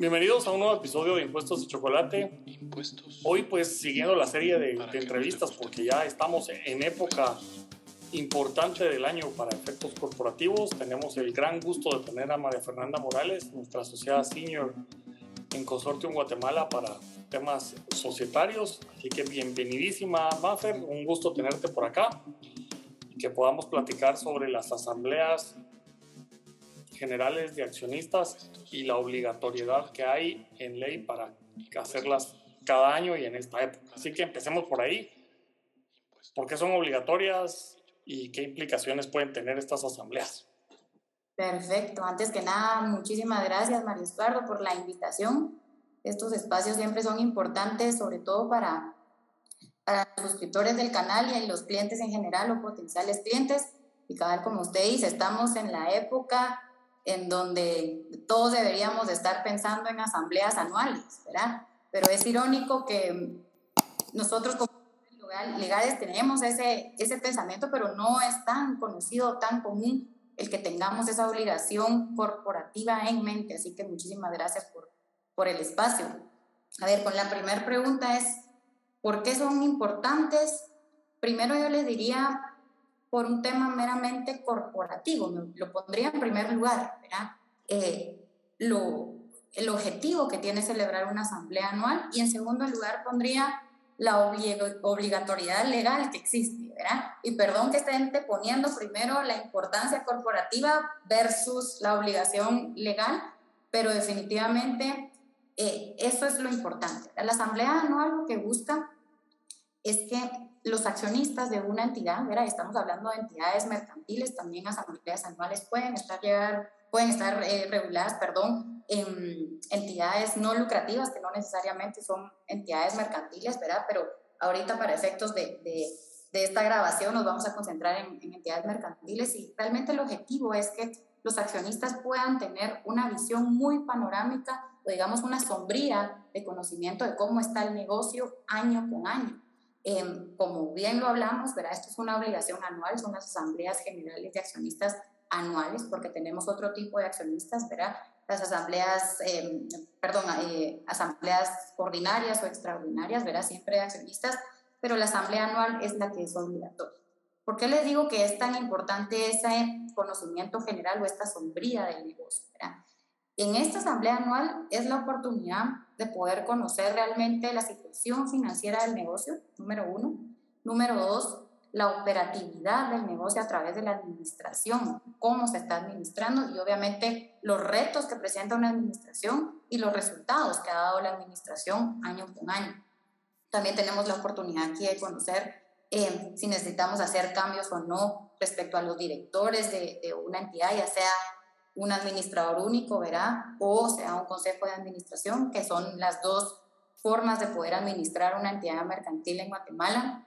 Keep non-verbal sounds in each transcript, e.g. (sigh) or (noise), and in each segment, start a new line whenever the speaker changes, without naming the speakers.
Bienvenidos a un nuevo episodio de Impuestos de Chocolate.
Impuestos.
Hoy pues siguiendo la serie de, de entrevistas porque ya estamos en época importante del año para efectos corporativos. Tenemos el gran gusto de tener a María Fernanda Morales, nuestra asociada senior en Consortium Guatemala para temas societarios. Así que bienvenidísima, Mafer. Un gusto tenerte por acá y que podamos platicar sobre las asambleas generales de accionistas y la obligatoriedad que hay en ley para hacerlas cada año y en esta época. Así que empecemos por ahí. ¿Por qué son obligatorias y qué implicaciones pueden tener estas asambleas?
Perfecto. Antes que nada, muchísimas gracias, Mario Estuardo, por la invitación. Estos espacios siempre son importantes, sobre todo para, para los suscriptores del canal y los clientes en general o potenciales clientes. Y cada como usted dice, estamos en la época en donde todos deberíamos estar pensando en asambleas anuales, ¿verdad? Pero es irónico que nosotros como legales tenemos ese, ese pensamiento, pero no es tan conocido, tan común el que tengamos esa obligación corporativa en mente. Así que muchísimas gracias por, por el espacio. A ver, con la primera pregunta es, ¿por qué son importantes? Primero yo les diría por un tema meramente corporativo, lo pondría en primer lugar, ¿verdad? Eh, lo, el objetivo que tiene celebrar una asamblea anual y en segundo lugar pondría la obligatoriedad legal que existe, ¿verdad? Y perdón que estén poniendo primero la importancia corporativa versus la obligación legal, pero definitivamente eh, eso es lo importante. La asamblea anual lo que busca es que los accionistas de una entidad, ¿verdad? estamos hablando de entidades mercantiles, también asambleas anuales pueden estar, llegar, pueden estar eh, reguladas perdón, en entidades no lucrativas, que no necesariamente son entidades mercantiles, ¿verdad? pero ahorita para efectos de, de, de esta grabación nos vamos a concentrar en, en entidades mercantiles y realmente el objetivo es que los accionistas puedan tener una visión muy panorámica o digamos una sombría de conocimiento de cómo está el negocio año con año. Eh, como bien lo hablamos, ¿verdad? Esto es una obligación anual, son las asambleas generales de accionistas anuales, porque tenemos otro tipo de accionistas, ¿verdad? Las asambleas, eh, perdón, eh, asambleas ordinarias o extraordinarias, ¿verdad? Siempre de accionistas, pero la asamblea anual es la que es obligatoria. ¿Por qué les digo que es tan importante ese conocimiento general o esta sombría del negocio? ¿verdad? En esta asamblea anual es la oportunidad de poder conocer realmente la situación financiera del negocio, número uno. Número dos, la operatividad del negocio a través de la administración, cómo se está administrando y obviamente los retos que presenta una administración y los resultados que ha dado la administración año con año. También tenemos la oportunidad aquí de conocer eh, si necesitamos hacer cambios o no respecto a los directores de, de una entidad, ya sea un administrador único, ¿verdad? O sea, un consejo de administración, que son las dos formas de poder administrar una entidad mercantil en Guatemala.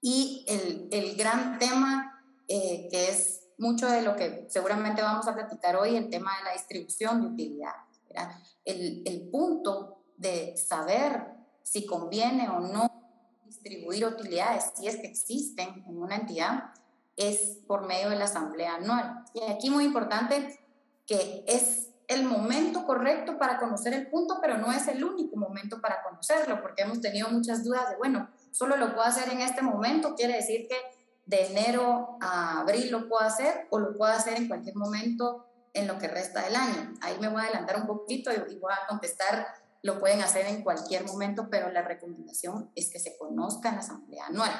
Y el, el gran tema, eh, que es mucho de lo que seguramente vamos a platicar hoy, el tema de la distribución de utilidades, ¿verdad? El, el punto de saber si conviene o no distribuir utilidades, si es que existen en una entidad, es por medio de la asamblea anual. Y aquí muy importante que es el momento correcto para conocer el punto, pero no es el único momento para conocerlo, porque hemos tenido muchas dudas de, bueno, solo lo puedo hacer en este momento, quiere decir que de enero a abril lo puedo hacer o lo puedo hacer en cualquier momento en lo que resta del año. Ahí me voy a adelantar un poquito y voy a contestar, lo pueden hacer en cualquier momento, pero la recomendación es que se conozca en la asamblea anual.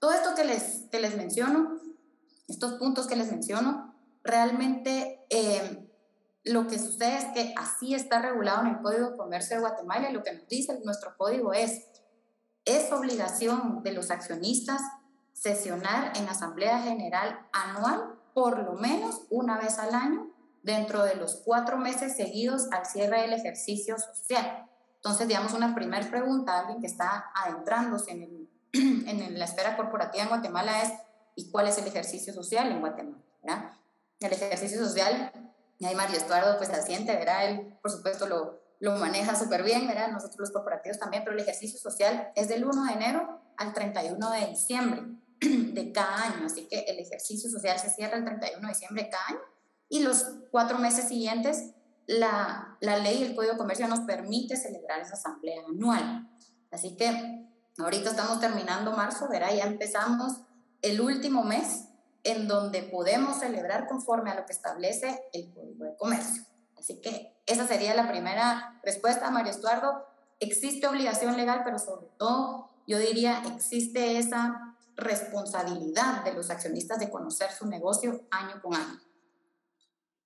Todo esto que les, que les menciono, estos puntos que les menciono, realmente eh, lo que sucede es que así está regulado en el Código de Comercio de Guatemala y lo que nos dice nuestro código es, es obligación de los accionistas sesionar en Asamblea General anual por lo menos una vez al año dentro de los cuatro meses seguidos al cierre del ejercicio social. Entonces, digamos, una primera pregunta a alguien que está adentrándose en, el, (clears throat) en la esfera corporativa en Guatemala es, ¿y cuál es el ejercicio social en Guatemala? ¿verdad? El ejercicio social, y ahí Mario Estuardo pues asiente, ¿verdad? Él, por supuesto, lo, lo maneja súper bien, ¿verdad? Nosotros los corporativos también, pero el ejercicio social es del 1 de enero al 31 de diciembre (clears throat) de cada año, así que el ejercicio social se cierra el 31 de diciembre de cada año y los cuatro meses siguientes la, la ley y el Código de Comercio nos permite celebrar esa asamblea anual. Así que ahorita estamos terminando marzo, verá, ya empezamos el último mes en donde podemos celebrar conforme a lo que establece el Código de Comercio. Así que esa sería la primera respuesta, Mario Estuardo. Existe obligación legal, pero sobre todo yo diría existe esa responsabilidad de los accionistas de conocer su negocio año con año.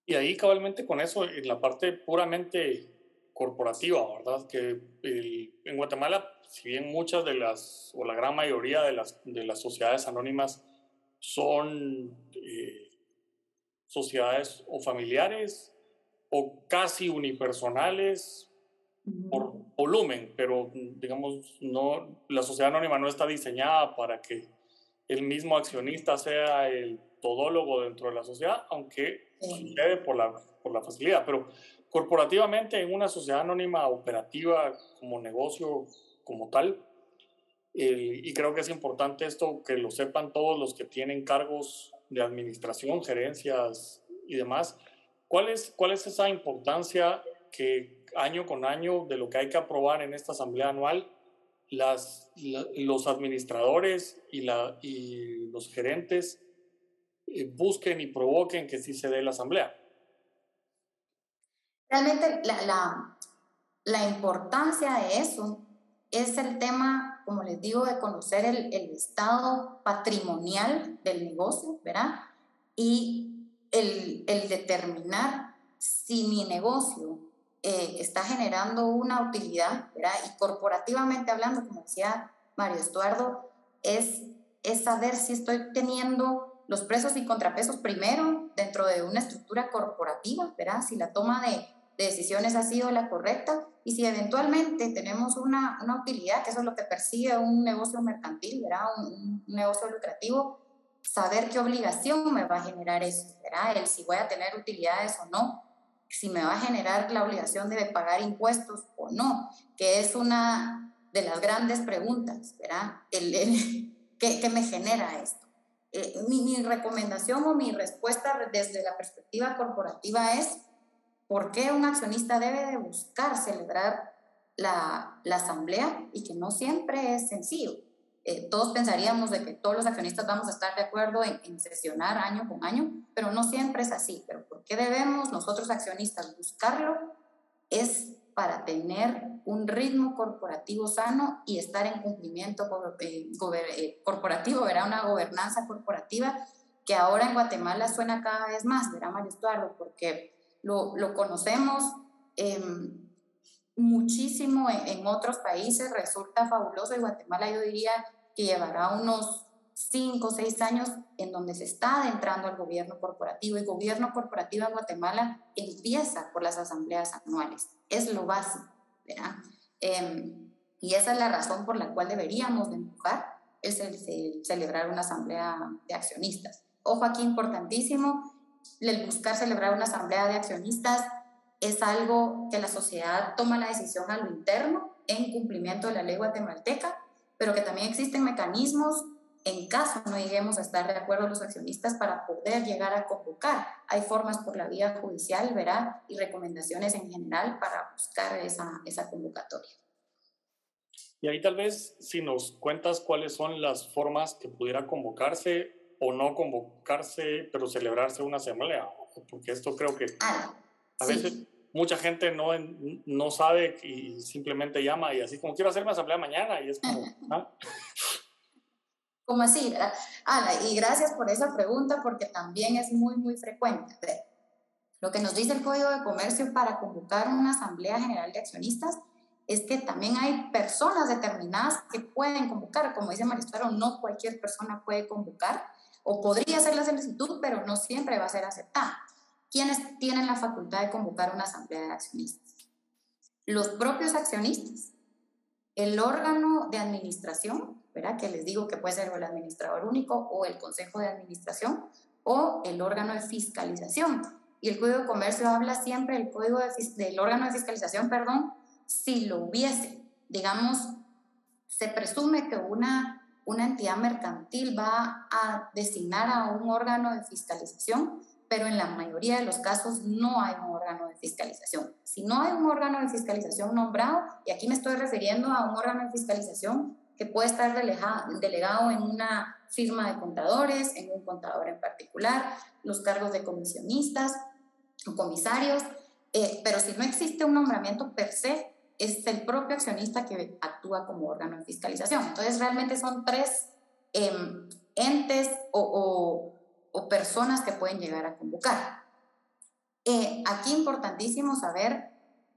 Y ahí cabalmente con eso, en la parte puramente corporativa, ¿verdad? Que en Guatemala, si bien muchas de las, o la gran mayoría de las, de las sociedades anónimas son eh, sociedades o familiares o casi unipersonales por volumen, pero digamos, no, la sociedad anónima no está diseñada para que el mismo accionista sea el todólogo dentro de la sociedad, aunque sucede por la, por la facilidad. Pero corporativamente, en una sociedad anónima operativa como negocio, como tal, y creo que es importante esto que lo sepan todos los que tienen cargos de administración, gerencias y demás. ¿Cuál es, cuál es esa importancia que año con año de lo que hay que aprobar en esta asamblea anual, las, los administradores y, la, y los gerentes eh, busquen y provoquen que sí se dé la asamblea.
Realmente la, la, la importancia de eso es el tema, como les digo, de conocer el, el estado patrimonial del negocio, ¿verdad? Y el, el determinar si mi negocio eh, está generando una utilidad, ¿verdad? Y corporativamente hablando, como decía Mario Estuardo, es, es saber si estoy teniendo los presos y contrapesos primero dentro de una estructura corporativa, ¿verdad? Si la toma de, decisiones ha sido la correcta y si eventualmente tenemos una, una, utilidad, que eso es lo que persigue un negocio mercantil, ¿verdad? Un, un, negocio lucrativo, saber qué obligación me va a generar eso, ¿verdad? El si voy a tener utilidades o no, si me va a generar la obligación de pagar impuestos o no, que es una de las grandes preguntas, ¿verdad? El, (laughs) ¿qué, me genera esto? Eh, mi, recomendación o mi respuesta desde la perspectiva corporativa es, ¿por qué un accionista debe de buscar celebrar la, la asamblea y que no siempre es sencillo? Eh, todos pensaríamos de que todos los accionistas vamos a estar de acuerdo en, sesionar año con año, pero no siempre es así. Pero ¿por qué debemos nosotros accionistas buscarlo? Es para tener un ritmo corporativo sano y estar en cumplimiento eh, eh, corporativo, verá una gobernanza corporativa que ahora en Guatemala suena cada vez más, verá Mario Estuardo, porque lo, lo conocemos em, muchísimo en, en, otros países, resulta fabuloso y Guatemala yo diría que llevará unos cinco o seis años en donde se está adentrando al gobierno corporativo. El gobierno corporativo en Guatemala empieza por las asambleas anuales. Es lo básico, ¿verdad? Em, y esa es la razón por la cual deberíamos de empujar el, celebrar una asamblea de accionistas. Ojo aquí importantísimo, el buscar celebrar una asamblea de accionistas es algo que la sociedad toma la decisión a lo interno en cumplimiento de la ley guatemalteca pero que también existen mecanismos en caso no lleguemos a estar de acuerdo los accionistas para poder llegar a convocar. Hay formas por la vía judicial, verá, y recomendaciones en general para buscar esa, esa convocatoria.
Y ahí tal vez si nos cuentas cuáles son las formas que pudiera convocarse o no convocarse, pero celebrarse una asamblea, porque esto creo que ah, a veces mucha gente no, no sabe y simplemente llama y así como quiero hacer una asamblea mañana y es como... ¿ah?
¿Cómo así? Ana, y gracias por esa pregunta porque también es muy, muy frecuente. Lo que nos dice el Código de Comercio para convocar una Asamblea General de Accionistas es que también hay personas determinadas que pueden convocar. Como dice Maristaro, no cualquier persona puede convocar o podría hacer la solicitud, pero no siempre va a ser aceptada. ¿Quiénes tienen la facultad de convocar una asamblea de accionistas? Los propios accionistas, el órgano de administración, ¿verdad? que les digo que puede ser el administrador único o el consejo de administración, o el órgano de fiscalización. Y el Código de Comercio habla siempre del, código del órgano de fiscalización, perdón, si lo hubiese. Digamos, se presume que una, una entidad mercantil va a designar a un órgano de fiscalización pero en la mayoría de los casos no hay un órgano de fiscalización. Si no hay un órgano de fiscalización nombrado, y aquí me estoy refiriendo a un órgano de fiscalización que puede estar delegado en una firma de contadores, en un contador en particular, los cargos de comisionistas o comisarios, eh, pero si no existe un nombramiento per se, es el propio accionista que actúa como órgano de fiscalización. Entonces, realmente son tres em, entes o, personas que pueden llegar a convocar. Eh, aquí importantísimo saber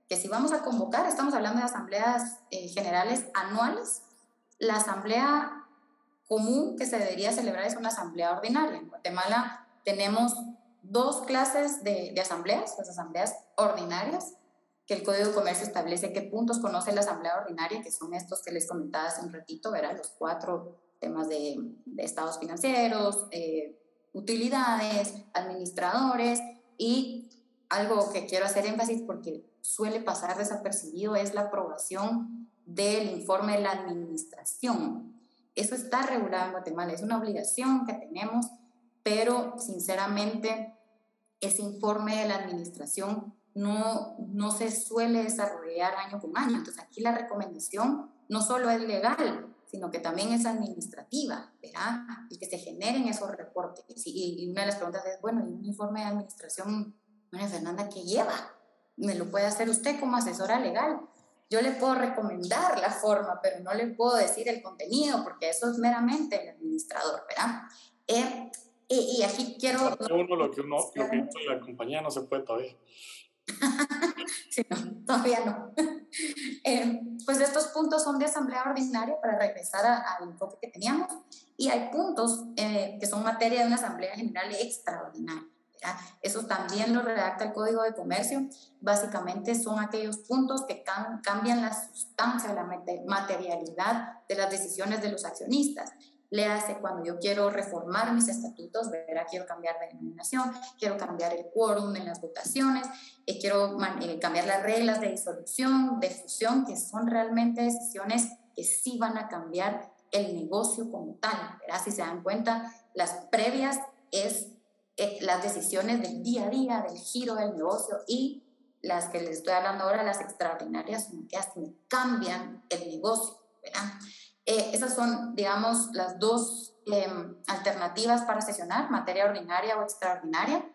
que si vamos a convocar, estamos hablando de asambleas eh, generales anuales, la asamblea común que se debería celebrar es una asamblea ordinaria. En Guatemala tenemos dos clases de, de asambleas, las asambleas ordinarias, que el Código de Comercio establece qué puntos conoce la asamblea ordinaria, que son estos que les comentaba hace un ratito, ¿verdad? Los cuatro temas de, de estados financieros, eh, utilidades, administradores y algo que quiero hacer énfasis porque suele pasar desapercibido es la aprobación del informe de la administración. Eso está regulado en Guatemala, es una obligación que tenemos, pero sinceramente ese informe de la administración no, no se suele desarrollar año con año. Entonces aquí la recomendación no solo es legal, sino que también es administrativa, ¿verdad? Y que se generen esos reportes. Y, una de las preguntas es, bueno, ¿y un informe de administración, bueno, Fernanda, qué lleva? ¿Me lo puede hacer usted como asesora legal? Yo le puedo recomendar la forma, pero no le puedo decir el contenido, porque eso es meramente el administrador, ¿verdad? Eh, y, aquí quiero...
Uno lo que uno, lo que la compañía no se puede todavía. (laughs)
sí, no, todavía no. (laughs) Eh, pues estos puntos son de asamblea ordinaria para regresar al enfoque que teníamos y hay puntos eh, que son materia de una asamblea general extraordinaria. Eso también lo redacta el Código de Comercio. Básicamente son aquellos puntos que cambian la sustancia, la materialidad de las decisiones de los accionistas le hace cuando yo quiero reformar mis estatutos, verá, quiero cambiar de denominación, quiero cambiar el quórum en las votaciones, eh, quiero eh, cambiar las reglas de disolución, de fusión, que son realmente decisiones que sí van a cambiar el negocio como tal. ¿verdad? Si se dan cuenta, las previas es eh, las decisiones del día a día, del giro del negocio y las que les estoy hablando ahora, las extraordinarias, son que hasta cambian el negocio. ¿verdad? Eh, esas son, digamos, las dos em, alternativas para sesionar, materia ordinaria o extraordinaria.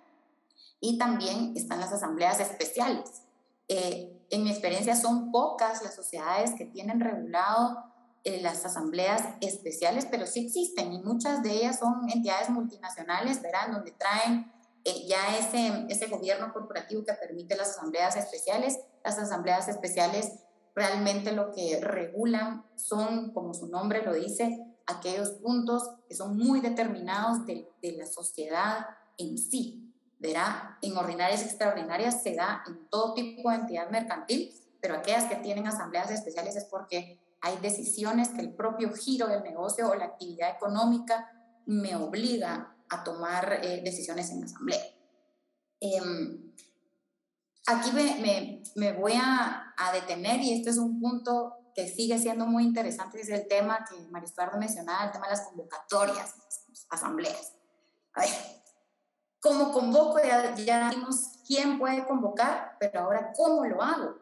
Y también están las asambleas especiales. Eh, en mi experiencia son pocas las sociedades que tienen regulado eh, las asambleas especiales, pero sí existen y muchas de ellas son entidades multinacionales, verán, donde traen ya ese, ese gobierno corporativo que permite las asambleas especiales. Las asambleas especiales realmente lo que regulan son, como su nombre lo dice, aquellos puntos que son muy determinados de, de la sociedad en sí. Verá, en ordinarias y extraordinarias se da en todo tipo de entidad mercantil, pero aquellas que tienen asambleas especiales es porque hay decisiones que el propio giro del negocio o la actividad económica me obliga a tomar eh, decisiones en asamblea. Em, aquí me, me, voy a, a, detener y este es un punto que sigue siendo muy interesante, es el tema que María mencionaba, el tema de las convocatorias, asambleas. A ver, como convoco, ya, ya vimos quién puede convocar, pero ahora cómo lo hago.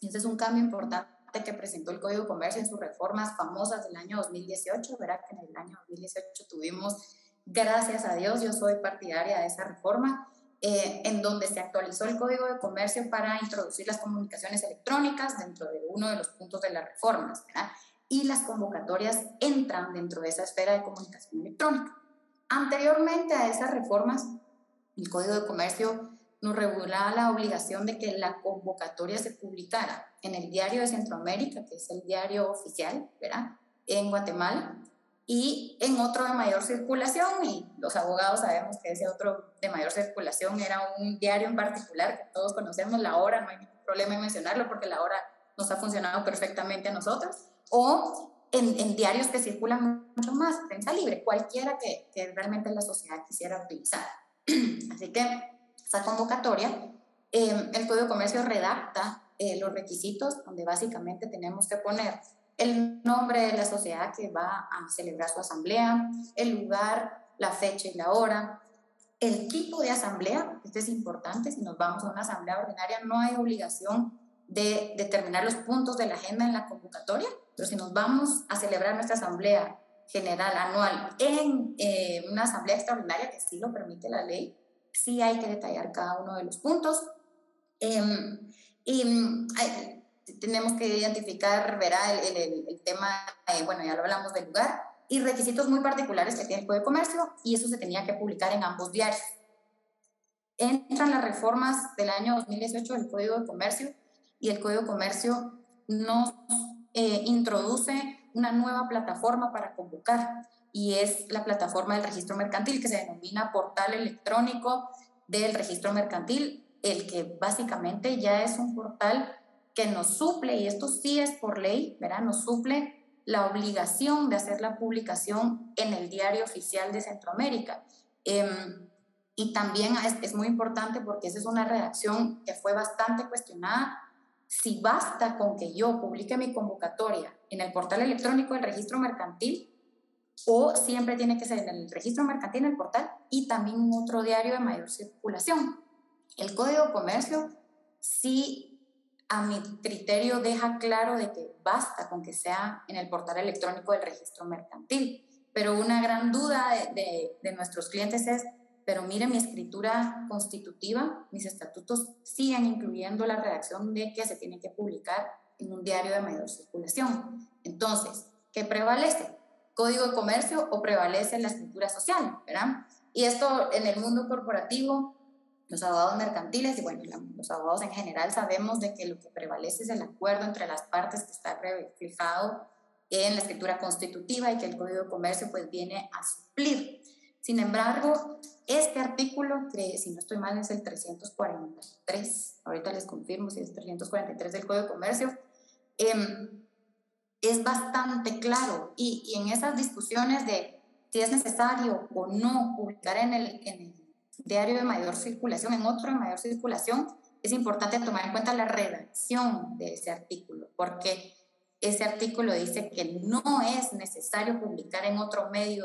Ese es un cambio importante que presentó el Código de Comercio en sus reformas famosas del año 2018, verá que en el año 2018 tuvimos, gracias a Dios, yo soy partidaria de esa reforma, eh, en donde se actualizó el Código de Comercio para introducir las comunicaciones electrónicas dentro de uno de los puntos de las reformas, ¿verdad? y las convocatorias entran dentro de esa esfera de comunicación electrónica. Anteriormente a esas reformas, el Código de Comercio nos regulaba la obligación de que la convocatoria se publicara en el Diario de Centroamérica, que es el diario oficial, ¿verdad? En Guatemala, y en otro de mayor circulación, y los abogados sabemos que ese otro de mayor circulación era un diario en particular que todos conocemos, La Hora, no hay ningún problema en mencionarlo porque La Hora nos ha funcionado perfectamente a nosotros, o en, en diarios que circulan mucho más, prensa libre, cualquiera que, que realmente la sociedad quisiera utilizar. (clears throat) Así que esa convocatoria, eh, el Código de Comercio redacta eh, los requisitos donde básicamente tenemos que poner el nombre de la sociedad que va a celebrar su asamblea, el lugar, la fecha y la hora, el tipo de asamblea, este es importante, si nos vamos a una asamblea ordinaria no hay obligación de determinar los puntos de la agenda en la convocatoria, pero si nos vamos a celebrar nuestra asamblea general anual en eh, una asamblea extraordinaria, que sí lo permite la ley, sí hay que detallar cada uno de los puntos. Em, y mm, tenemos que identificar, verá, el, el, tema, eh, bueno, ya lo hablamos del lugar, y requisitos muy particulares que tiene el Código de Comercio, y eso se tenía que publicar en ambos diarios. Entran las reformas del año 2018 del Código de Comercio, y el Código de Comercio nos eh, introduce una nueva plataforma para convocar, y es la plataforma del registro mercantil, que se denomina portal electrónico del registro mercantil, el que básicamente ya es un portal que nos suple, y esto sí es por ley, ¿verdad? Nos suple la obligación de hacer la publicación en el diario oficial de Centroamérica. Em, y también es, es, muy importante porque esa es una redacción que fue bastante cuestionada. Si basta con que yo publique mi convocatoria en el portal electrónico del registro mercantil, o siempre tiene que ser en el registro mercantil, en el portal, y también en otro diario de mayor circulación. El Código de Comercio sí a mi criterio deja claro de que basta con que sea en el portal electrónico del registro mercantil. Pero una gran duda de, de, nuestros clientes es, pero mire, mi escritura constitutiva, mis estatutos siguen incluyendo la redacción de que se tiene que publicar en un diario de mayor circulación. Entonces, ¿qué prevalece? ¿Código de comercio o prevalece la escritura social? ¿verdad? Y esto en el mundo corporativo los abogados mercantiles y bueno, los abogados en general sabemos de que lo que prevalece es el acuerdo entre las partes que está reflejado en la escritura constitutiva y que el Código de Comercio pues viene a suplir. Sin embargo, este artículo, que si no estoy mal es el 343, ahorita les confirmo si es 343 del Código de Comercio, em, es bastante claro y, y, en esas discusiones de si es necesario o no publicar en el, en el diario de mayor circulación, en otro de mayor circulación, es importante tomar en cuenta la redacción de ese artículo, porque ese artículo dice que no es necesario publicar en otro medio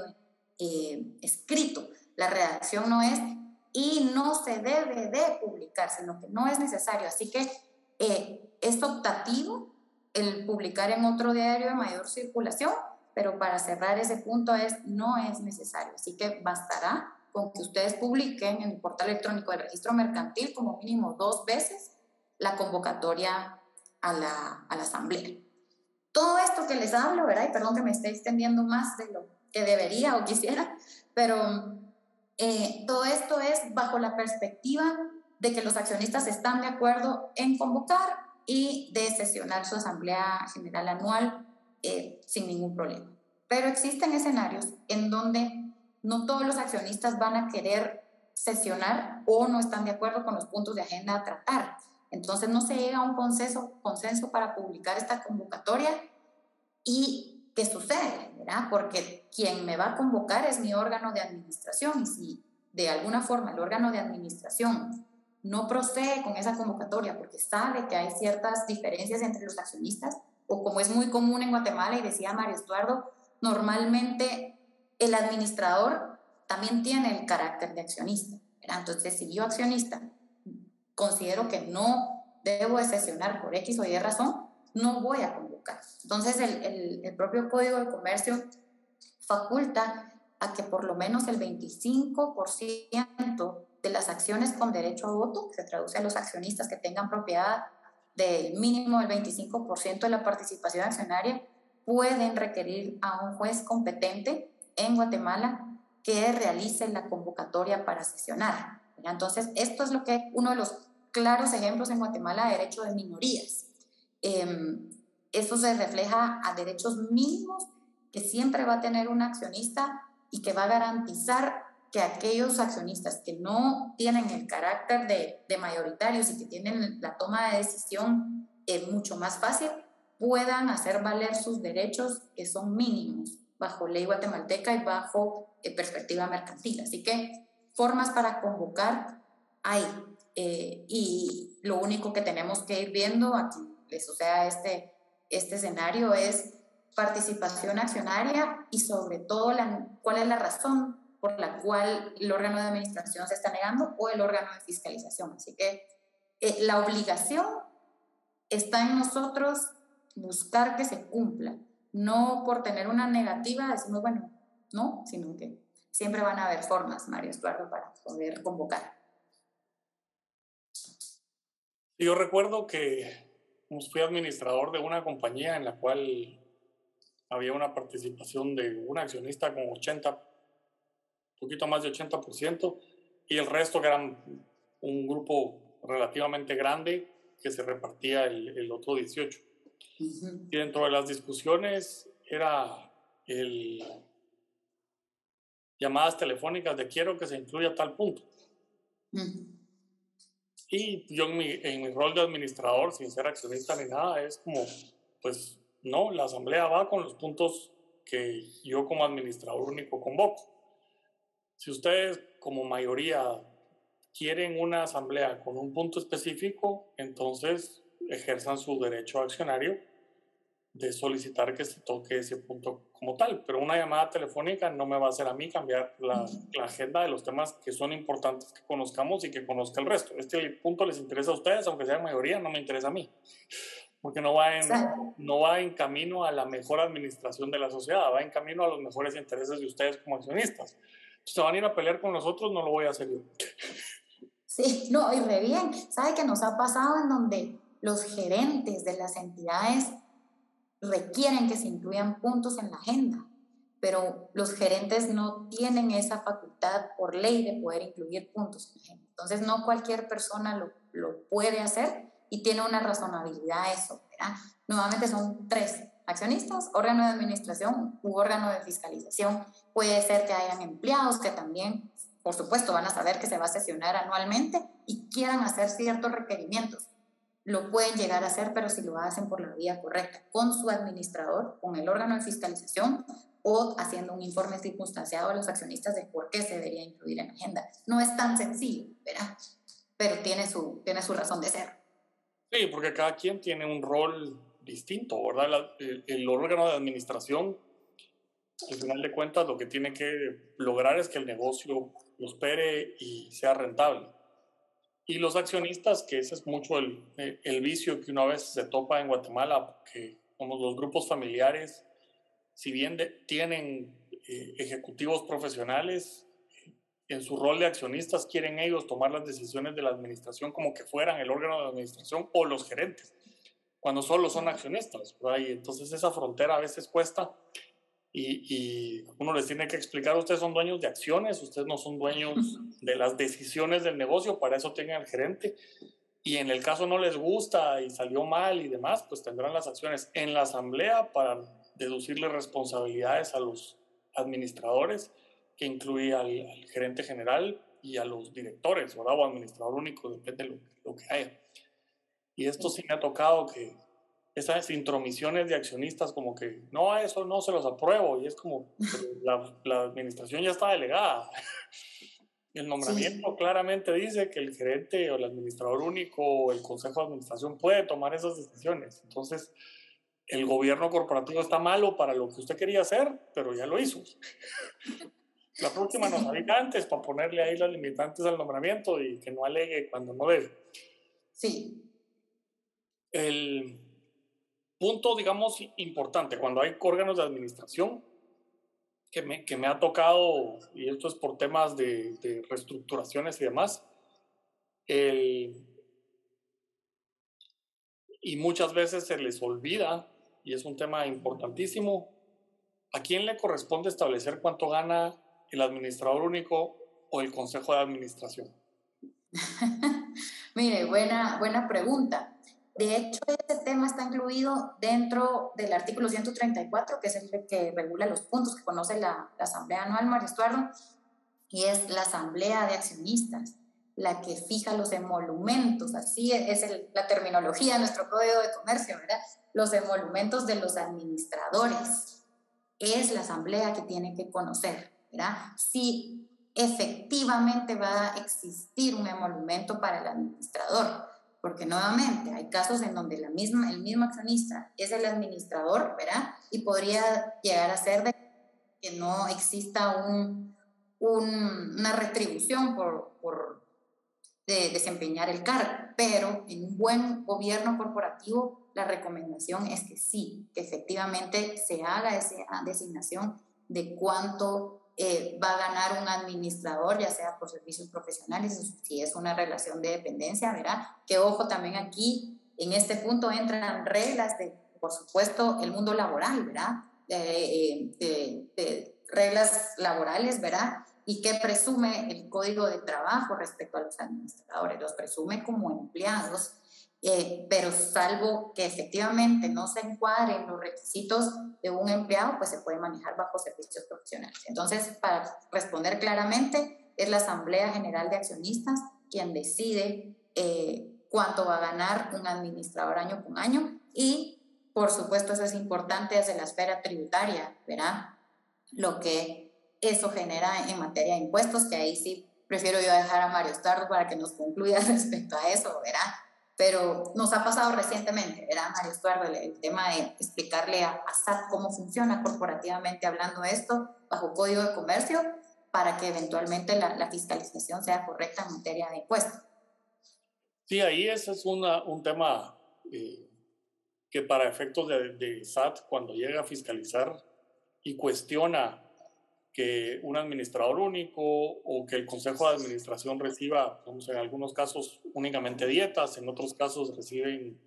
eh, escrito. La redacción no es y no se debe de publicar, sino que no es necesario. Así que eh, es optativo el publicar en otro diario de mayor circulación, pero para cerrar ese punto es no es necesario. Así que bastará con que ustedes publiquen en el portal electrónico del registro mercantil como mínimo dos veces la convocatoria a la, a la asamblea. Todo esto que les hablo, ¿verdad? Y perdón que me esté extendiendo más de lo que debería o quisiera, pero eh, todo esto es bajo la perspectiva de que los accionistas están de acuerdo en convocar y de sesionar su asamblea general anual eh, sin ningún problema. Pero existen escenarios en donde no todos los accionistas van a querer sesionar o no están de acuerdo con los puntos de agenda a tratar. Entonces no se llega a un consenso, consenso para publicar esta convocatoria y ¿qué sucede? ¿verdad? Porque quien me va a convocar es mi órgano de administración y si de alguna forma el órgano de administración no procede con esa convocatoria porque sabe que hay ciertas diferencias entre los accionistas o como es muy común en Guatemala y decía Mario Estuardo, normalmente el administrador también tiene el carácter de accionista. Entonces, si yo accionista considero que no debo de sesionar por X o Y razón, no voy a convocar. Entonces, el, el, propio Código de Comercio faculta a que por lo menos el 25% de las acciones con derecho a voto, que se traduce a los accionistas que tengan propiedad del mínimo del 25% de la participación accionaria, pueden requerir a un juez competente en Guatemala que realice la convocatoria para sesionar. Entonces, esto es lo que uno de los claros ejemplos en Guatemala de derecho de minorías. Eh, eso se refleja a derechos mínimos que siempre va a tener un accionista y que va a garantizar que aquellos accionistas que no tienen el carácter de, de mayoritarios y que tienen la toma de decisión eh, mucho más fácil, puedan hacer valer sus derechos que son mínimos bajo ley guatemalteca y bajo eh, perspectiva mercantil. Así que formas para convocar hay. Eh, y lo único que tenemos que ir viendo aquí les suceda este, este escenario es participación accionaria y sobre todo la, cuál es la razón por la cual el órgano de administración se está negando o el órgano de fiscalización. Así que eh, la obligación está en nosotros buscar que se cumpla, no por tener una negativa decimos, bueno, no, sino que siempre van a haber formas, Mario Estuardo, para poder convocar.
Yo recuerdo que fui administrador de una compañía en la cual había una participación de un accionista con 80, un poquito más de 80%, y el resto que eran un grupo relativamente grande que se repartía el otro 18. Y dentro de las discusiones era el llamadas telefónicas de quiero que se incluya tal punto. Y yo en mi, en mi rol de administrador, sin ser accionista ni nada, es como, pues no, la asamblea va con los puntos que yo como administrador único convoco. Si ustedes como mayoría quieren una asamblea con un punto específico, entonces ejerzan su derecho accionario de solicitar que se toque ese punto como tal, pero una llamada telefónica no me va a hacer a mí cambiar la, la, agenda de los temas que son importantes que conozcamos y que conozca el resto. Este punto les interesa a ustedes, aunque sea mayoría, no me interesa a mí, porque no va, en, no va en camino a la mejor administración de la sociedad, va en camino a los mejores intereses de ustedes como accionistas. Si van a ir a pelear con nosotros, no lo voy a hacer yo.
Sí, no, y re bien. ¿Sabe qué nos ha pasado en donde los gerentes de las entidades requieren que se incluyan puntos en la agenda, pero los gerentes no tienen esa facultad por ley de poder incluir puntos en la agenda. Entonces, no cualquier persona lo, lo puede hacer y tiene una razonabilidad eso. ¿verdad? Nuevamente son tres accionistas, órgano de administración u órgano de fiscalización. Puede ser que hayan empleados que también, por supuesto, van a saber que se va a sesionar anualmente y quieran hacer ciertos requerimientos lo pueden llegar a hacer, pero si lo hacen por la vía correcta, con su administrador, con el órgano de fiscalización o haciendo un informe circunstanciado a los accionistas de por qué se debería incluir en la agenda. No es tan sencillo, ¿verdad? Pero tiene su, tiene su razón de ser.
Sí, porque cada quien tiene un rol distinto, ¿verdad? el, el órgano de administración, al final de cuentas, lo que tiene que lograr es que el negocio prospere y sea rentable y los accionistas, que ese es mucho el, el vicio que una vez se topa en Guatemala, porque como los grupos familiares, si bien tienen eh, ejecutivos profesionales, en su rol de accionistas quieren ellos tomar las decisiones de la administración como que fueran el órgano de administración o los gerentes, cuando solo son accionistas. Y entonces esa frontera a veces cuesta y, uno les tiene que explicar, ustedes son dueños de acciones, ustedes no son dueños de las decisiones del negocio, para eso tienen al gerente. Y en el caso no les gusta y salió mal y demás, pues tendrán las acciones en la asamblea para deducirle responsabilidades a los administradores, que incluye al, gerente general y a los directores, ¿verdad? O administrador único, depende de lo, lo que haya. Y esto sí me ha tocado que esas intromisiones de accionistas como que, no, eso no se los apruebo, y es como, (laughs) la, la, administración ya está delegada. (laughs) El nombramiento claramente dice que el gerente o el administrador único o el consejo de administración puede tomar esas decisiones. Entonces, el gobierno corporativo está malo para lo que usted quería hacer, pero ya lo hizo. (laughs) La próxima nos avisa antes para ponerle ahí las limitantes al nombramiento y que no alegue cuando no debe.
Sí.
El, punto, digamos, importante, cuando hay órganos de administración, que me, que me ha tocado, y esto es por temas de, reestructuraciones y demás, el, y muchas veces se les olvida, y es un tema importantísimo, ¿a quién le corresponde establecer cuánto gana el administrador único o el consejo de administración? (laughs)
Mire, buena, buena pregunta. De hecho, este tema está incluido dentro del artículo 134, que es el que regula los puntos que conoce la, Asamblea Anual, Mario Estuardo, y es la Asamblea de Accionistas, la que fija los emolumentos, así es la terminología de nuestro Código de Comercio, ¿verdad? Los emolumentos de los administradores. Es la Asamblea que tiene que conocer, ¿verdad? Si efectivamente va a existir un emolumento para el administrador porque nuevamente hay casos en donde la misma, el mismo accionista es el administrador, ¿verdad? Y podría llegar a ser de que no exista un, una retribución por, por de desempeñar el cargo, pero en un buen gobierno corporativo la recomendación es que sí, que efectivamente se haga esa designación de cuánto eh, va a ganar un administrador, ya sea por servicios profesionales, si es una relación de dependencia, ¿verdad? Que ojo también aquí, en este punto entran reglas de, por supuesto, el mundo laboral, ¿verdad? de, de reglas laborales, ¿verdad? y qué presume el código de trabajo respecto a los administradores. Los presume como empleados, eh, pero salvo que efectivamente no se encuadren los requisitos de un empleado, pues se puede manejar bajo servicios profesionales. Entonces, para responder claramente, es la Asamblea General de Accionistas quien decide eh, cuánto va a ganar un administrador año con año y, por supuesto, eso es importante desde la esfera tributaria, ¿verdad? Lo que eso genera en materia de impuestos, que ahí sí prefiero yo dejar a Mario Stardo para que nos concluya (laughs) respecto a eso, ¿verdad? Pero nos ha pasado recientemente, ¿verdad, Mario Estuardo? El, tema de explicarle a, a SAT cómo funciona corporativamente hablando esto bajo código de comercio para que eventualmente la, la fiscalización sea correcta en materia de impuestos.
Sí, ahí ese es una, un tema eh, que para efectos de, de SAT, cuando llega a fiscalizar y cuestiona que un administrador único o que el consejo de administración reciba, en algunos casos únicamente dietas, en otros casos reciben,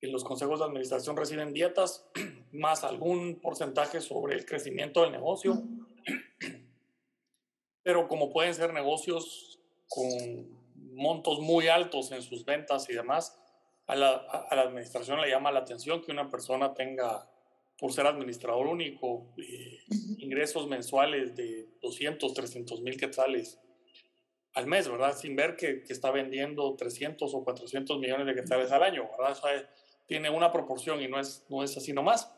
en los consejos de administración reciben dietas (clears throat) más algún porcentaje sobre el crecimiento del negocio. (clears throat) Pero como pueden ser negocios con montos muy altos en sus ventas y demás, a la, a la administración le llama la atención que una persona tenga por ser administrador único, eh, ingresos mensuales de 200, 300 mil quetzales al mes, ¿verdad? Sin ver que, que, está vendiendo 300 o 400 millones de quetzales al año, ¿verdad? Eso tiene una proporción y no es, no es así nomás.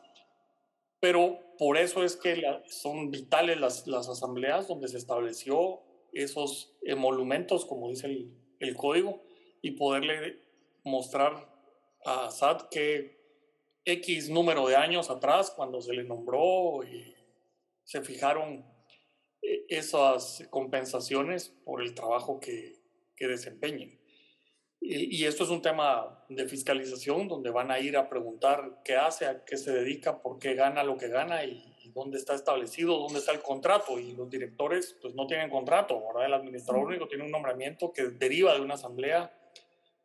Pero por eso es que son vitales las, las asambleas donde se estableció esos emolumentos, como dice el, el código, y poderle mostrar a SAT que X número de años atrás, cuando se le nombró, y se fijaron eh, esas compensaciones por el trabajo que, que desempeñen. Y, esto es un tema de fiscalización donde van a ir a preguntar qué hace, a qué se dedica, por qué gana lo que gana y, dónde está establecido, dónde está el contrato. Y los directores pues no tienen contrato, ¿verdad? El administrador único tiene un nombramiento que deriva de una asamblea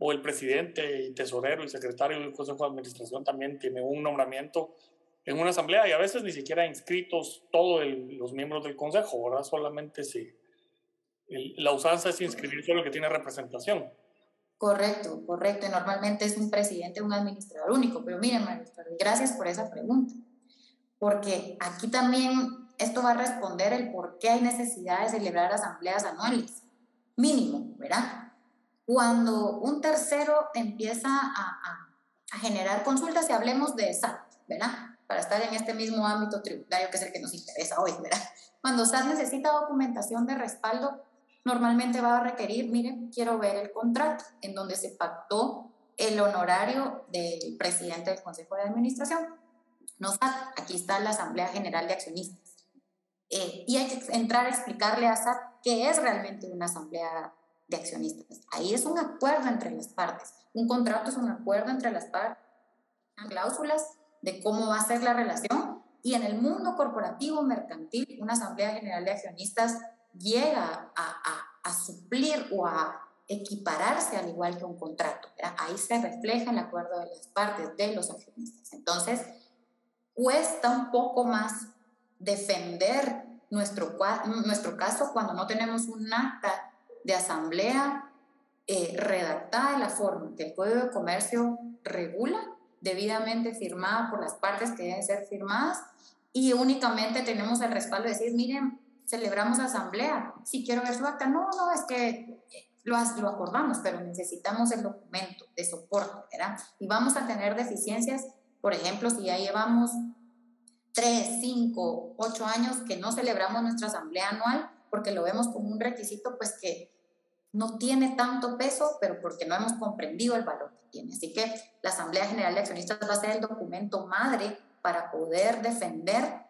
o el presidente y tesorero y secretario del Consejo de Administración también tiene un nombramiento en una asamblea y a veces ni siquiera inscritos todos los miembros del Consejo, ¿verdad? Solamente si la usanza es inscribir solo el que tiene representación.
Correcto, correcto. Normalmente es un presidente un administrador único, pero miren, maestro, gracias por esa pregunta, porque aquí también esto va a responder el por qué hay necesidad de celebrar asambleas anuales, mínimo, ¿verdad? Cuando un tercero empieza a, generar consultas y hablemos de SAT, ¿verdad? Para estar en este mismo ámbito tributario que es el que nos interesa hoy, ¿verdad? Cuando SAT necesita documentación de respaldo, normalmente va a requerir, miren, quiero ver el contrato en donde se pactó el honorario del presidente del Consejo de Administración. No SAT, aquí está la Asamblea General de Accionistas. Eh, y hay que entrar a explicarle a SAT qué es realmente una asamblea accionistas. Ahí es un acuerdo entre las partes. Un contrato es un acuerdo entre las partes, cláusulas de cómo va a ser la relación. Y en el mundo corporativo mercantil, una asamblea general de accionistas llega a, a, a suplir o a equipararse al igual que un contrato. Ahí se refleja el acuerdo de las partes, de los accionistas. Entonces, cuesta un poco más defender nuestro, nuestro caso cuando no tenemos un acta de asamblea eh, redactada de la forma que el Código de Comercio regula, debidamente firmada por las partes que deben ser firmadas, y únicamente tenemos el respaldo de decir, miren, celebramos asamblea, si quiero ver su acta, no, no, es que lo, lo acordamos, pero necesitamos el documento de soporte, ¿verdad? Y vamos a tener deficiencias, por ejemplo, si ya llevamos tres, cinco, ocho años que no celebramos nuestra asamblea anual, porque lo vemos como un requisito, pues que no tiene tanto peso, pero porque no hemos comprendido el valor que tiene. Así que la Asamblea General de Accionistas va a ser el documento madre para poder defender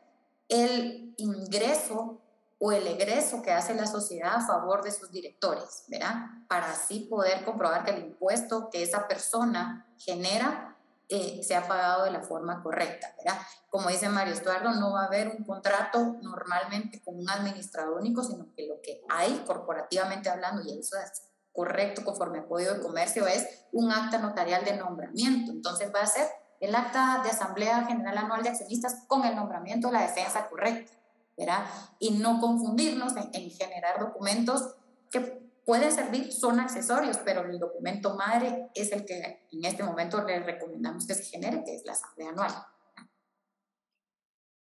el ingreso o el egreso que hace la sociedad a favor de sus directores, ¿verdad? Para así poder comprobar que el impuesto que esa persona genera eh, se ha pagado de la forma correcta, ¿verdad? Como dice Mario Estuardo, no va a haber un contrato normalmente con un administrador único, sino que lo que hay corporativamente hablando, y eso es correcto conforme al Código de Comercio, es un acta notarial de nombramiento. Entonces va a ser el acta de Asamblea General Anual de Accionistas con el nombramiento de la defensa correcta. ¿verdad? Y no confundirnos en, generar documentos que pueden servir, son accesorios, pero el documento madre es el que en este momento le recomendamos que se genere, que es la asamblea anual.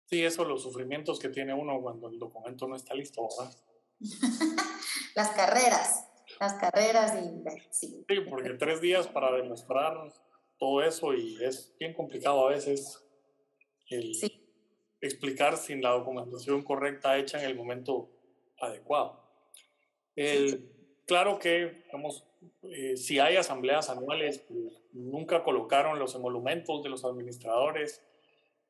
Sí, eso, los sufrimientos que tiene uno cuando el documento no está listo, ¿verdad? (laughs)
las carreras, las carreras y
sí. Sí, porque tres días para demostrar todo eso y es bien complicado a veces el, sí explicar sin la documentación correcta hecha en el momento adecuado. Claro que, digamos, eh, si hay asambleas anuales, pues, nunca colocaron los emolumentos de los administradores,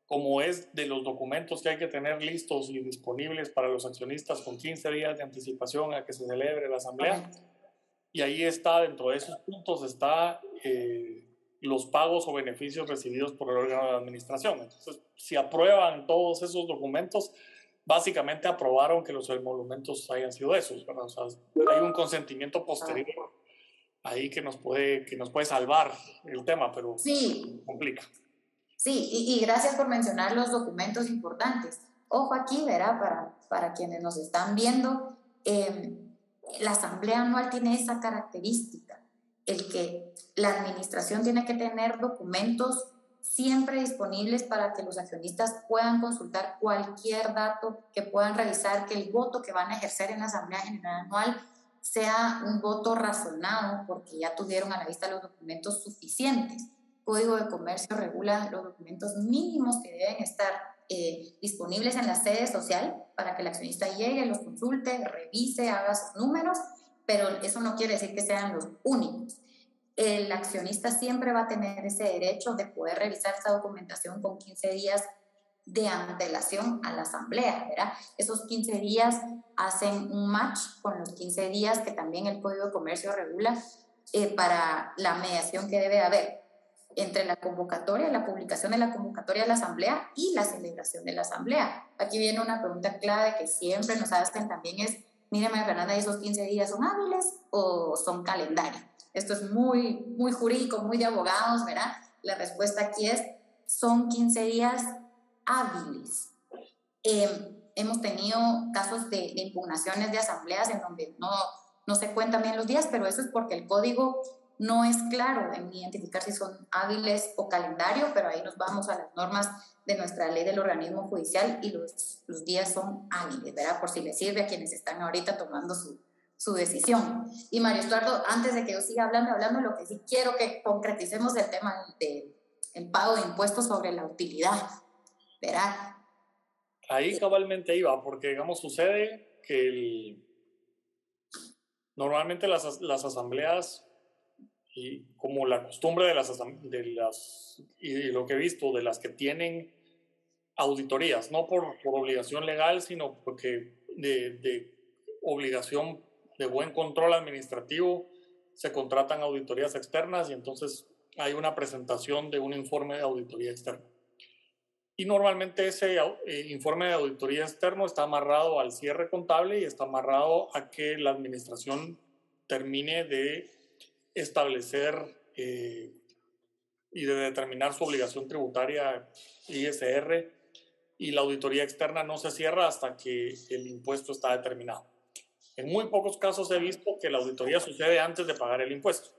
como es de los documentos que hay que tener listos y disponibles para los accionistas con 15 días de anticipación a que se celebre la asamblea. Y ahí está, dentro de esos puntos, está eh, los pagos o beneficios recibidos por el órgano de administración. Entonces, si aprueban todos esos documentos, básicamente aprobaron que los emolumentos hayan sido esos. O sea, hay un consentimiento posterior ahí que nos puede, que nos puede salvar el tema, pero
sí.
complica.
Sí, y, gracias por mencionar los documentos importantes. Ojo aquí, verá, para, para quienes nos están viendo, eh, la asamblea anual tiene esa característica el que la administración tiene que tener documentos siempre disponibles para que los accionistas puedan consultar cualquier dato, que puedan revisar que el voto que van a ejercer en la Asamblea General Anual sea un voto razonado porque ya tuvieron a la vista los documentos suficientes. Código de Comercio regula los documentos mínimos que deben estar eh, disponibles en la sede social para que el accionista llegue, los consulte, revise, haga sus números pero eso no quiere decir que sean los únicos. El accionista siempre va a tener ese derecho de poder revisar esa documentación con 15 días de antelación a la asamblea, ¿verdad? Esos 15 días hacen un match con los 15 días que también el Código de Comercio regula eh, para la mediación que debe haber entre la convocatoria, la publicación de la convocatoria de la asamblea y la celebración de la asamblea. Aquí viene una pregunta clave que siempre nos hacen también es mírame Fernanda, esos 15 días son hábiles o son calendario. Esto es muy, muy jurídico, muy de abogados, ¿verdad? La respuesta aquí es, son 15 días hábiles. Em, hemos tenido casos de, de, impugnaciones de asambleas en donde no, no se cuentan bien los días, pero eso es porque el código no es claro en identificar si son hábiles o calendario, pero ahí nos vamos a las normas de nuestra ley del organismo judicial y los, los días son hábiles, ¿verdad? Por si les sirve a quienes están ahorita tomando su, su decisión. Y Mario Estuardo, antes de que yo siga hablando, hablando, lo que sí quiero que concreticemos el tema del el pago de impuestos sobre la utilidad, ¿verdad?
Ahí cabalmente iba, porque digamos sucede que normalmente las, las asambleas y como la costumbre de las, de las, y lo que he visto, de las que tienen auditorías, no por, por obligación legal, sino porque de, de, obligación de buen control administrativo se contratan auditorías externas y entonces hay una presentación de un informe de auditoría externa. Y normalmente ese eh, informe de auditoría externo está amarrado al cierre contable y está amarrado a que la administración termine de establecer eh, y de determinar su obligación tributaria ISR y la auditoría externa no se cierra hasta que el impuesto está determinado. En muy pocos casos he visto que la auditoría sucede antes de pagar el impuesto,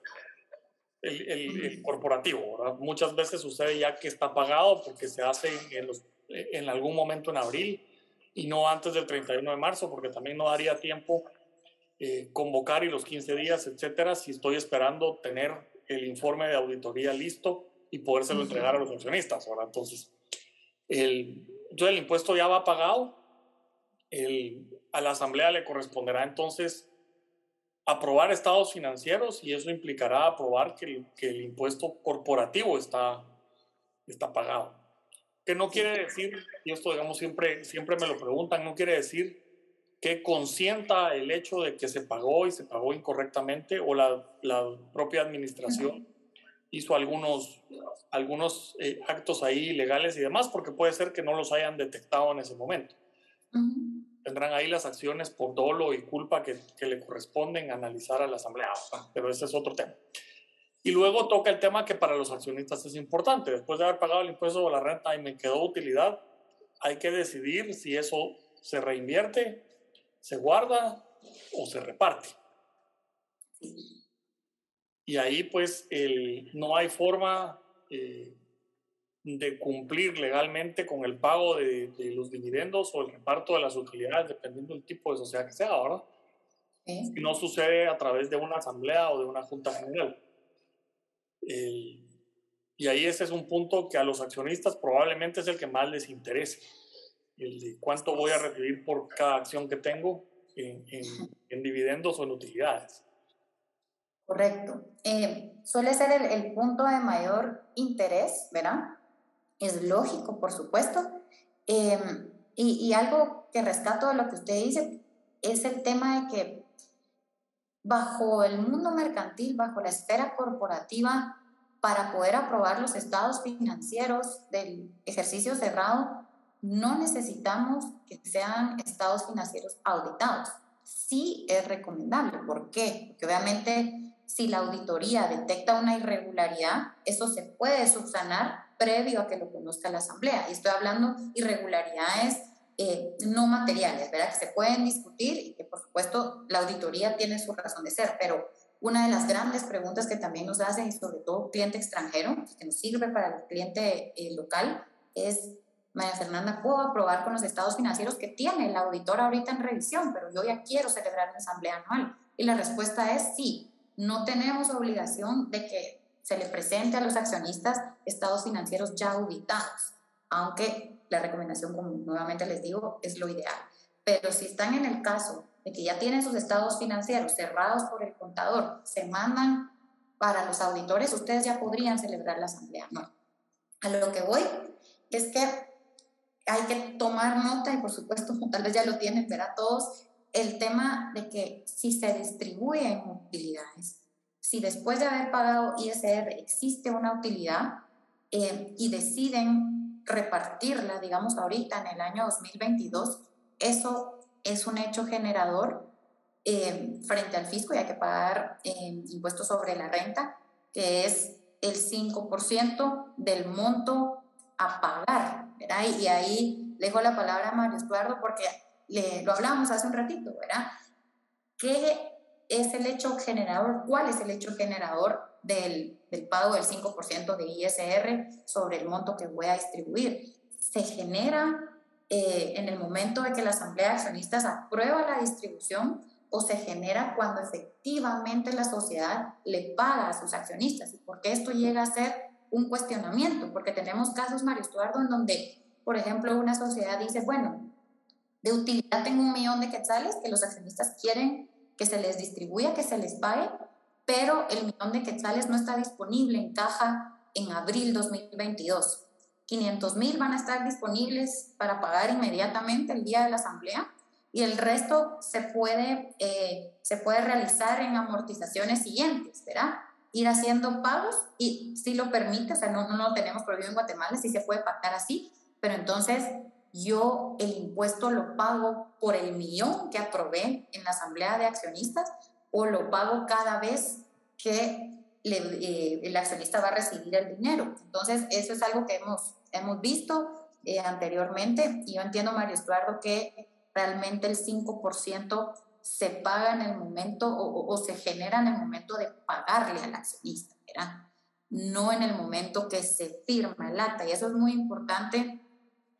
el, el, corporativo. Muchas veces sucede ya que está pagado porque se hace en, los, en algún momento en abril y no antes del 31 de marzo, porque también no daría tiempo eh, convocar y los 15 días, etcétera, si estoy esperando tener el informe de auditoría listo y podérselo entregar a los accionistas. Ahora, entonces, el, entonces el impuesto ya va pagado. El, a la asamblea le corresponderá entonces aprobar estados financieros y eso implicará aprobar que el, que el impuesto corporativo está, está pagado. Que no quiere decir, y esto digamos siempre, siempre me lo preguntan, no quiere decir que consienta el hecho de que se pagó y se pagó incorrectamente o la, la propia administración hizo algunos, algunos eh, actos ahí ilegales y demás, porque puede ser que no los hayan detectado en ese momento. Tendrán ahí las acciones por dolo y culpa que, que le corresponden analizar a la Asamblea, pero ese es otro tema. Y luego toca el tema que para los accionistas es importante. Después de haber pagado el impuesto de la renta y me quedó utilidad, hay que decidir si eso se reinvierte, se guarda o se reparte. Y ahí pues el, no hay forma eh, de cumplir legalmente con el pago de, de, los dividendos o el reparto de las utilidades, dependiendo del tipo de sociedad que sea, ¿verdad? ¿Eh? Si no sucede a través de una asamblea o de una junta general. Eh, y ahí ese es un punto que a los accionistas probablemente es el que más les interese. El de cuánto voy a recibir por cada acción que tengo en, en, en dividendos o en utilidades.
Correcto. Eh, suele ser el, el, punto de mayor interés, ¿verdad? Es lógico, por supuesto. Eh, y, y, algo que rescato de lo que usted dice es el tema de que bajo el mundo mercantil, bajo la esfera corporativa, para poder aprobar los estados financieros del ejercicio cerrado, no necesitamos que sean estados financieros auditados. Sí es recomendable. ¿Por qué? Porque obviamente si la auditoría detecta una irregularidad, eso se puede subsanar previo a que lo conozca la Asamblea. Y estoy hablando irregularidades eh, no materiales, ¿verdad? Que se pueden discutir y que por supuesto la auditoría tiene su razón de ser, pero una de las grandes preguntas que también nos hacen, y sobre todo cliente extranjero, que nos sirve para el cliente eh, local, es, María Fernanda, ¿puedo aprobar con los estados financieros que tiene el auditor ahorita en revisión, pero yo ya quiero celebrar una asamblea anual? Y la respuesta es sí, no tenemos obligación de que se le presente a los accionistas estados financieros ya auditados, aunque la recomendación, como nuevamente les digo, es lo ideal. Pero si están en el caso de que ya tienen sus estados financieros cerrados por el contador, se mandan para los auditores, ustedes ya podrían celebrar la asamblea. No. A lo que voy es que hay que tomar nota y por supuesto, (laughs) tal vez ya lo tienen, verá todos, el tema de que si se distribuyen utilidades, si después de haber pagado ISR existe una utilidad eh, y deciden repartirla, digamos ahorita en el año 2022, eso es un hecho generador eh, frente al fisco y hay que pagar eh, impuestos sobre la renta, que es el 5% del monto a pagar. ¿verdad? Y ahí dejo la palabra a Mario Eduardo porque le, lo hablamos hace un ratito, ¿verdad? ¿Qué es el hecho generador? ¿Cuál es el hecho generador del, pago del 5% de ISR sobre el monto que voy a distribuir? Se genera eh, en el momento de que la Asamblea de Accionistas aprueba la distribución o se genera cuando efectivamente la sociedad le paga a sus accionistas. ¿Y por qué esto llega a ser un cuestionamiento? Porque tenemos casos, Mario Estuardo, en donde, por ejemplo, una sociedad dice, bueno, de utilidad tengo un millón de quetzales que los accionistas quieren que se les distribuya, que se les pague, pero el millón de quetzales no está disponible en caja en abril 2022. 500 mil van a estar disponibles para pagar inmediatamente el día de la asamblea y el resto se puede, eh, se puede realizar en amortizaciones siguientes, ¿verdad? Ir haciendo pagos y si lo permite, o sea, no, no lo tenemos prohibido en Guatemala, sí se puede pactar así, pero entonces yo el impuesto lo pago por el millón que aprobé en la asamblea de accionistas o lo pago cada vez que eh, el accionista va a recibir el dinero. Entonces, eso es algo que hemos, hemos visto eh, anteriormente y yo entiendo, Mario Eduardo, que realmente el 5% se paga en el momento o, o, se genera en el momento de pagarle al accionista, ¿verdad? No en el momento que se firma el acta. Y eso es muy importante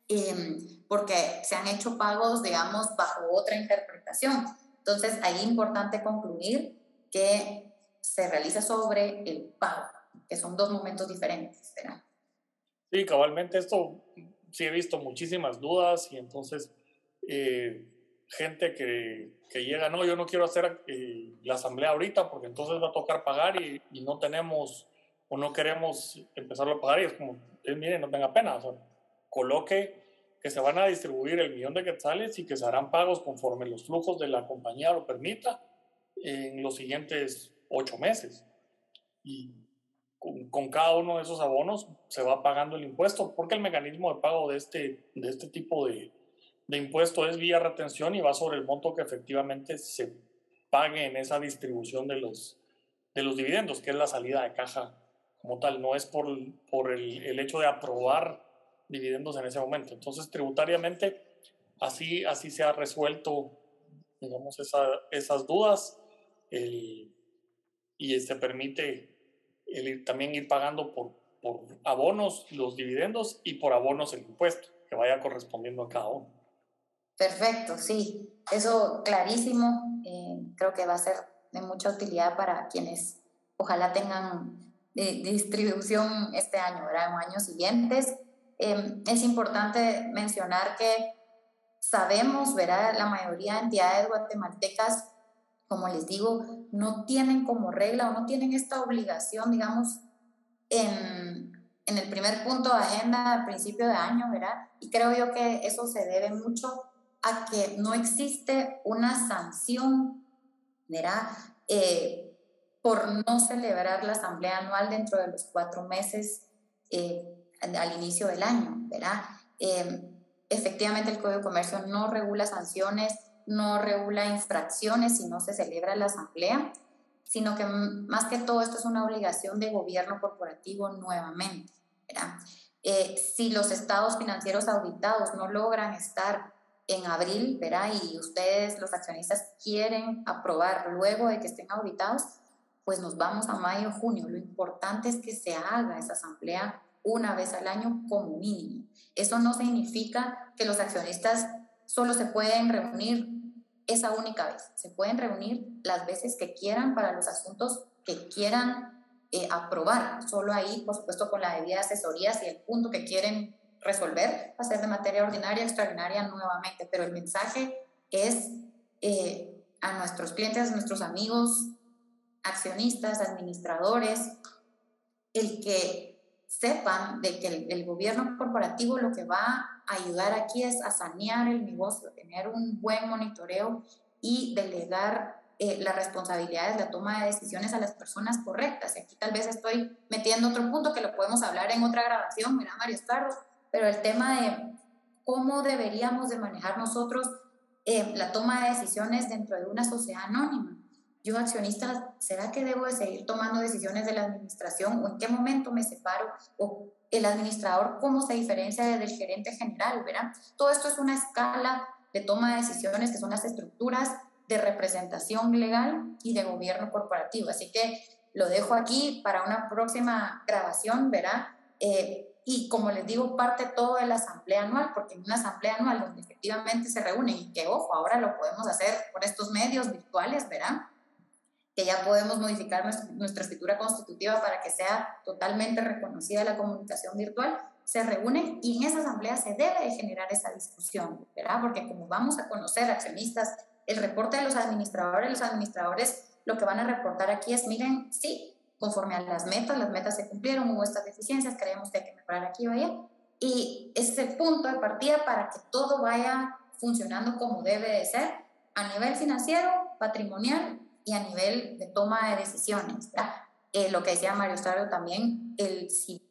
eh, porque se han hecho pagos, digamos, bajo otra interpretación. Entonces, ahí es importante concluir que se realiza sobre el pago, que son dos momentos diferentes, ¿verdad?
Sí, cabalmente esto sí he visto muchísimas dudas y entonces eh, gente que, que, llega, no, yo no quiero hacer eh, la asamblea ahorita porque entonces va a tocar pagar y, y, no tenemos o no queremos empezarlo a pagar y es como, eh, no tenga pena, o sea, coloque que se van a distribuir el millón de quetzales y que se harán pagos conforme los flujos de la compañía lo permita en los siguientes ocho meses. Y con, cada uno de esos abonos se va pagando el impuesto, porque el mecanismo de pago de este, de este tipo de, de impuesto es vía retención y va sobre el monto que efectivamente se pague en esa distribución de los, de los dividendos, que es la salida de caja como tal, no es por, por el, el hecho de aprobar dividendos en ese momento. Entonces, tributariamente, así, así se ha resuelto, digamos, esa, esas dudas y se este, permite el también ir pagando por, por abonos los dividendos y por abonos el impuesto, que vaya correspondiendo a cada uno.
Perfecto, sí, eso clarísimo. Eh, creo que va a ser de mucha utilidad para quienes ojalá tengan de, distribución este año, ¿verdad? en años siguientes. Em, es importante mencionar que sabemos, ¿verdad? la mayoría de entidades guatemaltecas, como les digo, no tienen como regla o no tienen esta obligación, digamos, en, en el primer punto de agenda al principio de año, ¿verdad? Y creo yo que eso se debe mucho a que no existe una sanción, ¿verdad? Eh, por no celebrar la asamblea anual dentro de los cuatro meses eh, al inicio del año, ¿verdad? Eh, efectivamente, el Código de Comercio no regula sanciones, no regula infracciones si no se celebra la asamblea, sino que más que todo esto es una obligación de gobierno corporativo nuevamente, ¿verdad? Eh, si los estados financieros auditados no logran estar en abril, ¿verdad? Y ustedes, los accionistas, quieren aprobar luego de que estén auditados, pues nos vamos a mayo, junio. Lo importante es que se haga esa asamblea una vez al año como mínimo. Eso no significa que los accionistas solo se pueden reunir esa única vez. Se pueden reunir las veces que quieran para los asuntos que quieran eh, aprobar. Solo ahí, por supuesto, con la debida asesoría, si el punto que quieren resolver va a ser de materia ordinaria, extraordinaria nuevamente. Pero el mensaje es eh, a nuestros clientes, nuestros amigos, accionistas, administradores, el que sepan de que el, gobierno corporativo lo que va a ayudar aquí es a sanear el negocio, tener un buen monitoreo y delegar eh, las responsabilidades, la toma de decisiones a las personas correctas. Y aquí tal vez estoy metiendo otro punto que lo podemos hablar en otra grabación, mira Mario Carlos, pero el tema de cómo deberíamos de manejar nosotros eh, la toma de decisiones dentro de una sociedad anónima yo accionista, ¿será que debo de seguir tomando decisiones de la administración o en qué momento me separo? O el administrador, ¿cómo se diferencia del gerente general? ¿verdad? Todo esto es una escala de toma de decisiones que son las estructuras de representación legal y de gobierno corporativo. Así que lo dejo aquí para una próxima grabación, ¿verdad? Eh, y como les digo, parte todo de la asamblea anual, porque en una asamblea anual donde efectivamente se reúnen y que, ojo, ahora lo podemos hacer por estos medios virtuales, ¿verdad? Que ya podemos modificar nuestra, escritura constitutiva para que sea totalmente reconocida la comunicación virtual, se reúnen y en esa asamblea se debe de generar esa discusión, ¿verdad? Porque como vamos a conocer accionistas, el reporte de los administradores, los administradores lo que van a reportar aquí es, miren, sí, conforme a las metas, las metas se cumplieron, hubo estas deficiencias, creemos que hay que mejorar aquí o allá. Y es el punto de partida para que todo vaya funcionando como debe de ser a nivel financiero, patrimonial y a nivel de toma de decisiones. Eh, lo que decía Mario Stario también, el si,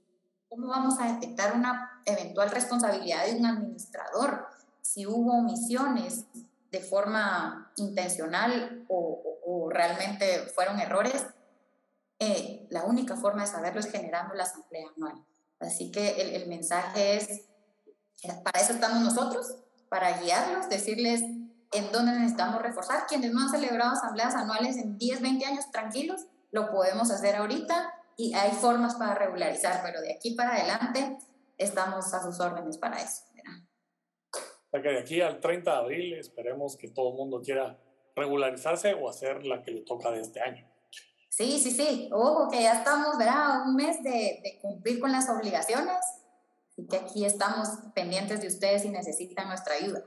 cómo vamos a detectar una eventual responsabilidad de un administrador, si hubo omisiones de forma intencional o, o, realmente fueron errores, eh, la única forma de saberlo es generando la asamblea anual. Así que el, el mensaje es, para eso estamos nosotros, para guiarlos, decirles en dónde necesitamos reforzar. Quienes no han celebrado asambleas anuales en 10, 20 años, tranquilos, lo podemos hacer ahorita y hay formas para regularizar, pero de aquí para adelante estamos a sus órdenes para eso.
O que de aquí al 30 de abril esperemos que todo el mundo quiera regularizarse o hacer la que le toca de este año.
Sí, sí, sí. Ojo, que ya estamos, ¿verdad? Un mes de, de cumplir con las obligaciones. y que aquí estamos pendientes de ustedes si necesitan nuestra ayuda.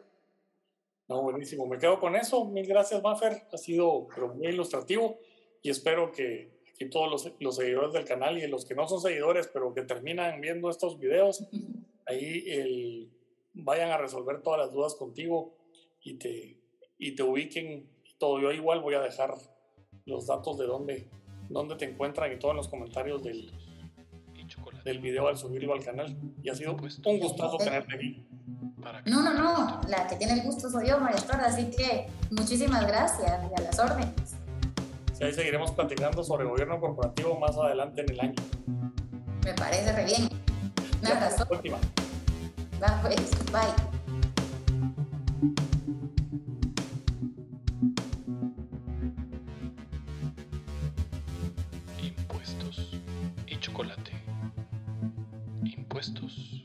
No, buenísimo. Me quedo con eso. Mil gracias, Maffer. Ha sido muy ilustrativo y espero que aquí todos los, los, seguidores del canal y los que no son seguidores, pero que terminan viendo estos videos, (laughs) ahí el, vayan a resolver todas las dudas contigo y te, y te ubiquen todo. Yo igual voy a dejar los datos de dónde, dónde te encuentran y todo en los comentarios del, del video al subirlo al canal. Y ha sido un gustoso tenerte aquí.
No, no, no, la que tiene el gusto soy yo, María así que muchísimas gracias y a las órdenes.
Sí, ahí seguiremos platicando sobre gobierno corporativo más adelante en el año.
Me parece re bien. Nada,
Última.
Va, pues, bye.
Impuestos